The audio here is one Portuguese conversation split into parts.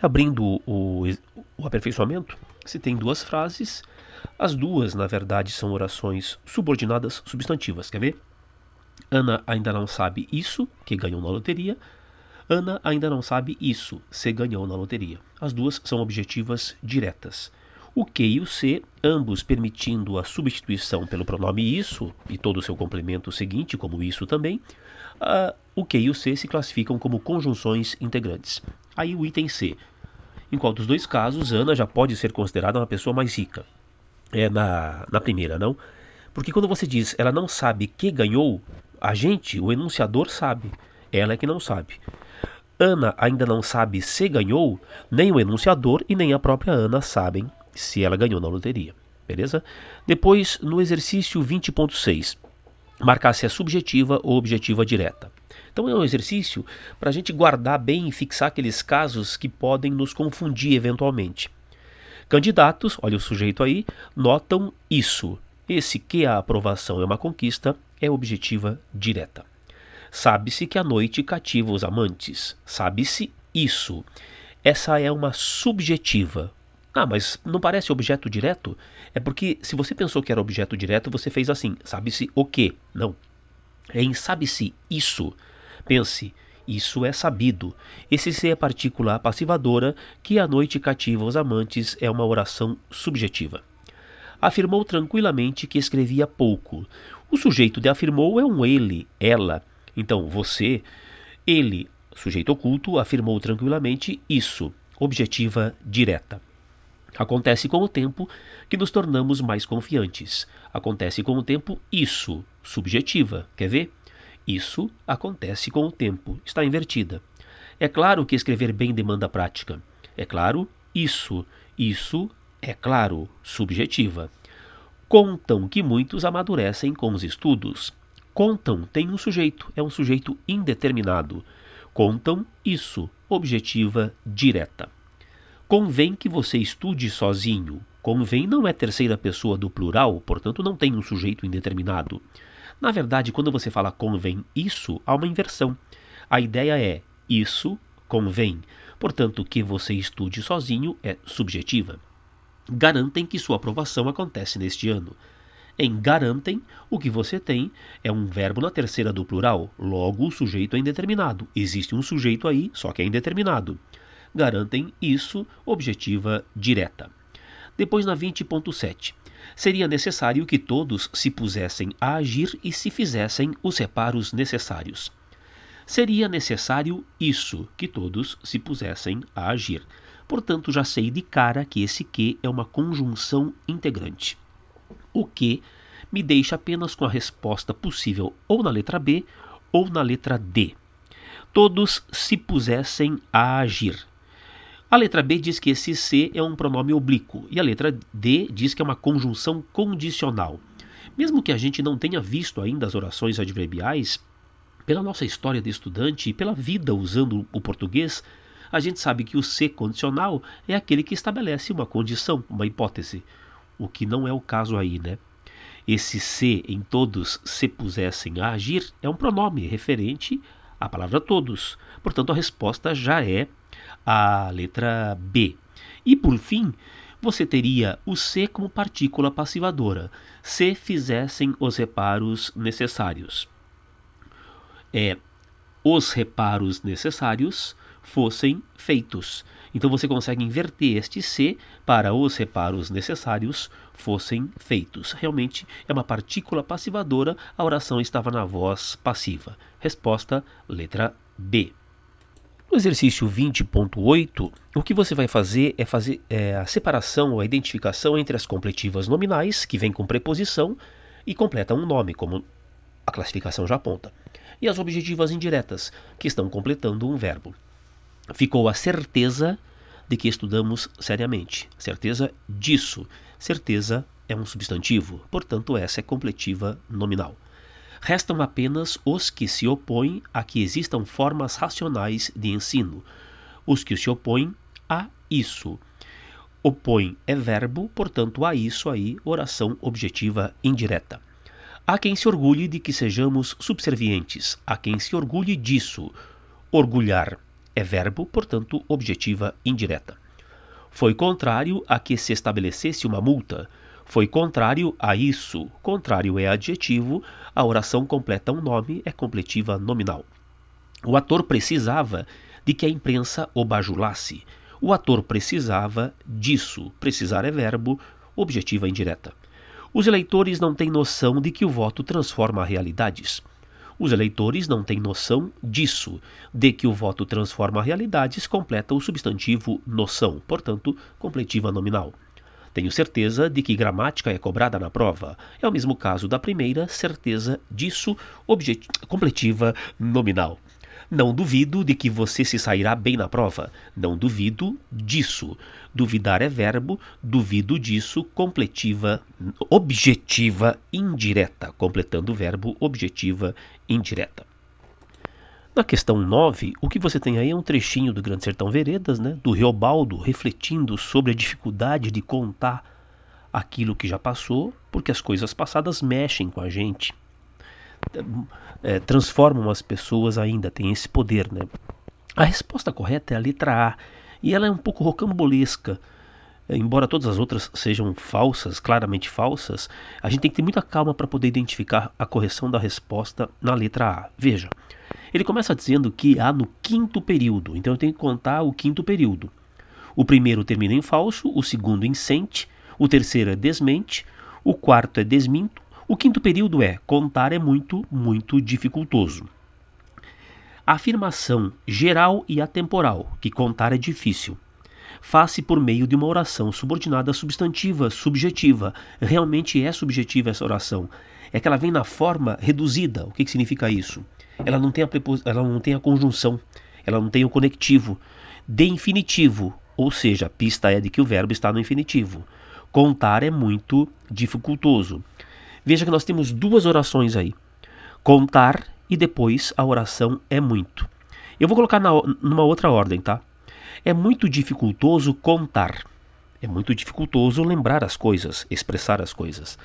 abrindo o, o aperfeiçoamento, se tem duas frases, as duas, na verdade, são orações subordinadas substantivas. Quer ver? Ana ainda não sabe isso, que ganhou na loteria. Ana ainda não sabe isso, se ganhou na loteria. As duas são objetivas diretas. O que e o se, ambos permitindo a substituição pelo pronome isso e todo o seu complemento seguinte, como isso também, uh, o que e o se se classificam como conjunções integrantes. Aí o item C. Em qual dos dois casos, Ana já pode ser considerada uma pessoa mais rica? É na, na primeira, não? Porque quando você diz ela não sabe que ganhou, a gente, o enunciador, sabe. Ela é que não sabe. Ana ainda não sabe se ganhou, nem o enunciador e nem a própria Ana sabem se ela ganhou na loteria. Beleza? Depois, no exercício 20.6, marcar se é subjetiva ou objetiva direta. Então é um exercício para a gente guardar bem e fixar aqueles casos que podem nos confundir eventualmente. Candidatos, olha o sujeito aí, notam isso. Esse que a aprovação é uma conquista é objetiva direta. Sabe-se que a noite cativa os amantes. Sabe-se isso. Essa é uma subjetiva. Ah, mas não parece objeto direto? É porque se você pensou que era objeto direto, você fez assim. Sabe-se o quê? Não. Em sabe-se isso. Pense, isso é sabido. Esse se é partícula passivadora que a noite cativa os amantes é uma oração subjetiva. Afirmou tranquilamente que escrevia pouco. O sujeito de afirmou é um ele, ela. Então, você, ele, sujeito oculto, afirmou tranquilamente isso, objetiva direta. Acontece com o tempo que nos tornamos mais confiantes. Acontece com o tempo isso, subjetiva. Quer ver? Isso acontece com o tempo, está invertida. É claro que escrever bem demanda prática. É claro, isso, isso é claro, subjetiva. Contam que muitos amadurecem com os estudos. Contam tem um sujeito, é um sujeito indeterminado. Contam isso, objetiva direta. Convém que você estude sozinho. Convém não é terceira pessoa do plural, portanto não tem um sujeito indeterminado. Na verdade, quando você fala convém isso, há uma inversão. A ideia é isso convém. Portanto, que você estude sozinho é subjetiva garantem que sua aprovação acontece neste ano. Em garantem, o que você tem é um verbo na terceira do plural, logo o sujeito é indeterminado. Existe um sujeito aí, só que é indeterminado. Garantem isso, objetiva direta. Depois na 20.7. Seria necessário que todos se pusessem a agir e se fizessem os reparos necessários. Seria necessário isso, que todos se pusessem a agir. Portanto, já sei de cara que esse que é uma conjunção integrante. O que me deixa apenas com a resposta possível ou na letra B ou na letra D. Todos se pusessem a agir. A letra B diz que esse se é um pronome oblíquo e a letra D diz que é uma conjunção condicional. Mesmo que a gente não tenha visto ainda as orações adverbiais, pela nossa história de estudante e pela vida usando o português, a gente sabe que o se condicional é aquele que estabelece uma condição, uma hipótese, o que não é o caso aí, né? Esse se em todos se pusessem a agir é um pronome referente à palavra todos. Portanto, a resposta já é a letra B. E por fim, você teria o se como partícula passivadora, se fizessem os reparos necessários. É os reparos necessários fossem feitos. Então você consegue inverter este se para os reparos necessários fossem feitos. Realmente é uma partícula passivadora, a oração estava na voz passiva. Resposta, letra B. No exercício 20.8, o que você vai fazer é fazer é, a separação, a identificação entre as completivas nominais, que vêm com preposição, e completam um nome, como a classificação já aponta, e as objetivas indiretas, que estão completando um verbo ficou a certeza de que estudamos seriamente. Certeza disso. Certeza é um substantivo, portanto, essa é completiva nominal. Restam apenas os que se opõem a que existam formas racionais de ensino, os que se opõem a isso. Opõe é verbo, portanto, a isso aí, oração objetiva indireta. Há quem se orgulhe de que sejamos subservientes, há quem se orgulhe disso. Orgulhar é verbo, portanto, objetiva indireta. Foi contrário a que se estabelecesse uma multa. Foi contrário a isso. Contrário é adjetivo, a oração completa um nome, é completiva nominal. O ator precisava de que a imprensa o bajulasse. O ator precisava disso. Precisar é verbo, objetiva indireta. Os eleitores não têm noção de que o voto transforma realidades. Os eleitores não têm noção disso, de que o voto transforma realidades, completa o substantivo noção, portanto, completiva nominal. Tenho certeza de que gramática é cobrada na prova. É o mesmo caso da primeira, certeza disso, completiva nominal. Não duvido de que você se sairá bem na prova. Não duvido disso. Duvidar é verbo, duvido disso, completiva, objetiva indireta, completando o verbo objetiva indireta. Na questão 9, o que você tem aí é um trechinho do Grande Sertão Veredas, né, do Riobaldo, refletindo sobre a dificuldade de contar aquilo que já passou, porque as coisas passadas mexem com a gente é, transformam as pessoas ainda, tem esse poder, né? A resposta correta é a letra A, e ela é um pouco rocambolesca. É, embora todas as outras sejam falsas, claramente falsas, a gente tem que ter muita calma para poder identificar a correção da resposta na letra A. Veja, ele começa dizendo que há no quinto período, então eu tenho que contar o quinto período. O primeiro termina em falso, o segundo em sente, o terceiro é desmente, o quarto é desminto, o quinto período é contar é muito, muito dificultoso. A afirmação geral e atemporal, que contar é difícil, faz-se por meio de uma oração subordinada substantiva, subjetiva. Realmente é subjetiva essa oração. É que ela vem na forma reduzida. O que, que significa isso? Ela não, tem a prepos... ela não tem a conjunção, ela não tem o conectivo. De infinitivo, ou seja, a pista é de que o verbo está no infinitivo. Contar é muito dificultoso. Veja que nós temos duas orações aí: contar e depois a oração é muito. Eu vou colocar na, numa outra ordem, tá? É muito dificultoso contar. É muito dificultoso lembrar as coisas, expressar as coisas.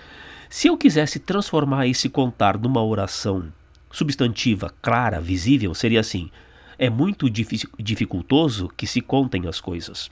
Se eu quisesse transformar esse contar numa oração substantiva, clara, visível, seria assim: é muito dificultoso que se contem as coisas.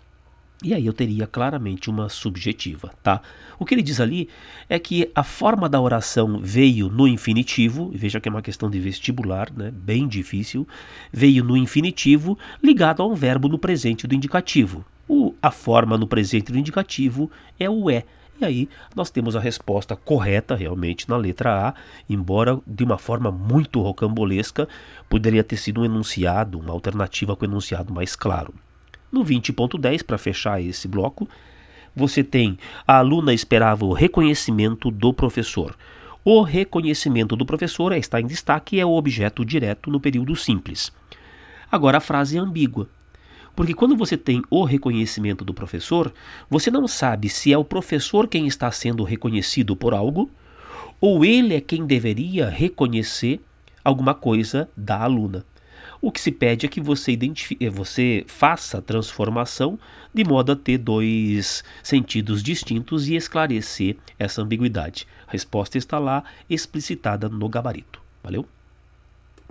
E aí eu teria claramente uma subjetiva, tá? O que ele diz ali é que a forma da oração veio no infinitivo, veja que é uma questão de vestibular, né? Bem difícil, veio no infinitivo ligado a um verbo no presente do indicativo. O, a forma no presente do indicativo é o é. E aí nós temos a resposta correta realmente na letra A, embora de uma forma muito rocambolesca, poderia ter sido um enunciado, uma alternativa com enunciado mais claro. No 20.10, para fechar esse bloco, você tem a aluna esperava o reconhecimento do professor. O reconhecimento do professor está em destaque e é o objeto direto no período simples. Agora a frase é ambígua. Porque quando você tem o reconhecimento do professor, você não sabe se é o professor quem está sendo reconhecido por algo ou ele é quem deveria reconhecer alguma coisa da aluna. O que se pede é que você, eh, você faça a transformação de modo a ter dois sentidos distintos e esclarecer essa ambiguidade. A resposta está lá explicitada no gabarito. Valeu?